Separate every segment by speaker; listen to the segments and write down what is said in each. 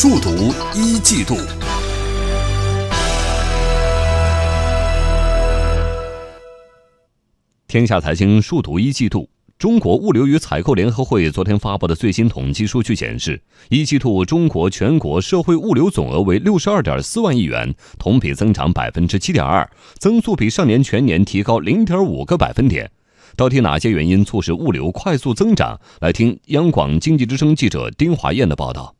Speaker 1: 数独一季度。天下财经数独一季度。中国物流与采购联合会昨天发布的最新统计数据显示，一季度中国全国社会物流总额为六十二点四万亿元，同比增长百分之七点二，增速比上年全年提高零点五个百分点。到底哪些原因促使物流快速增长？来听央广经济之声记者丁华燕的报道。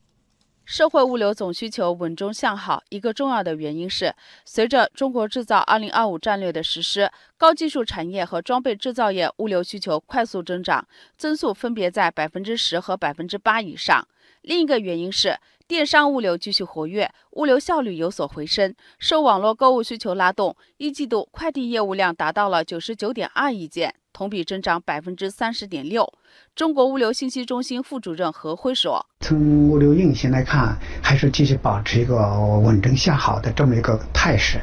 Speaker 2: 社会物流总需求稳中向好，一个重要的原因是，随着中国制造二零二五战略的实施，高技术产业和装备制造业物流需求快速增长，增速分别在百分之十和百分之八以上。另一个原因是，电商物流继续活跃，物流效率有所回升，受网络购物需求拉动，一季度快递业务量达到了九十九点二亿件。同比增长百分之三十点六。中国物流信息中心副主任何辉说：“
Speaker 3: 从物流运行来看，还是继续保持一个稳中向好的这么一个态势，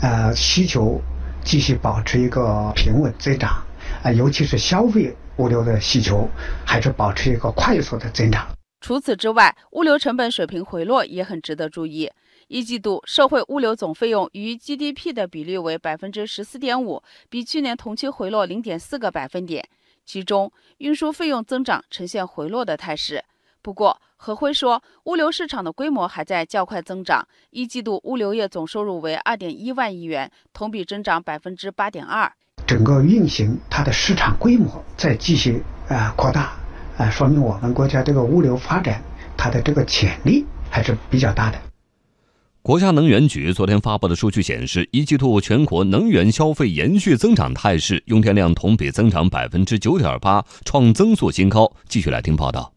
Speaker 3: 呃，需求继续保持一个平稳增长，啊，尤其是消费物流的需求还是保持一个快速的增长。
Speaker 2: 除此之外，物流成本水平回落也很值得注意。”一季度社会物流总费用与 GDP 的比率为百分之十四点五，比去年同期回落零点四个百分点。其中，运输费用增长呈现回落的态势。不过，何辉说，物流市场的规模还在较快增长。一季度物流业总收入为二点一万亿元，同比增长百分之八点二。
Speaker 3: 整个运行它的市场规模在继续啊扩大，啊，说明我们国家这个物流发展它的这个潜力还是比较大的。
Speaker 1: 国家能源局昨天发布的数据显示，一季度全国能源消费延续增长态势，用电量同比增长百分之九点八，创增速新高。继续来听报道。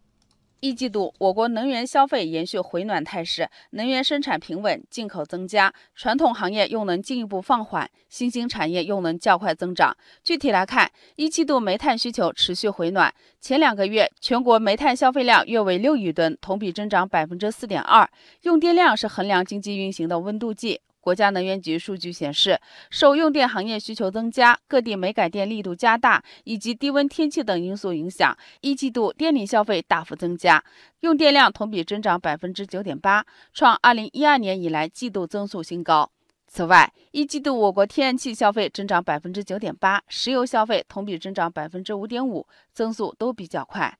Speaker 2: 一季度，我国能源消费延续回暖态势，能源生产平稳，进口增加，传统行业用能进一步放缓，新兴产业用能较快增长。具体来看，一季度煤炭需求持续回暖，前两个月全国煤炭消费量约为六亿吨，同比增长百分之四点二。用电量是衡量经济运行的温度计。国家能源局数据显示，受用电行业需求增加、各地煤改电力度加大以及低温天气等因素影响，一季度电力消费大幅增加，用电量同比增长百分之九点八，创二零一二年以来季度增速新高。此外，一季度我国天然气消费增长百分之九点八，石油消费同比增长百分之五点五，增速都比较快。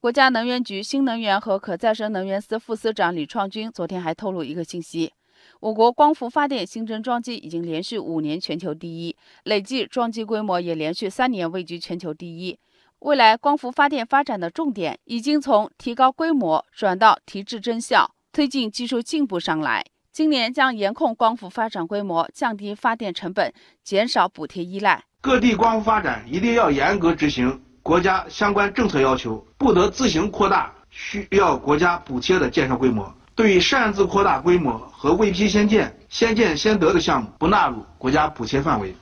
Speaker 2: 国家能源局新能源和可再生能源司副司长李创军昨天还透露一个信息。我国光伏发电新增装机已经连续五年全球第一，累计装机规模也连续三年位居全球第一。未来光伏发电发展的重点已经从提高规模转到提质增效，推进技术进步上来。今年将严控光伏发展规模，降低发电成本，减少补贴依赖。
Speaker 4: 各地光伏发展一定要严格执行国家相关政策要求，不得自行扩大需要国家补贴的建设规模。对于擅自扩大规模和未批先建、先建先得的项目，不纳入国家补贴范围。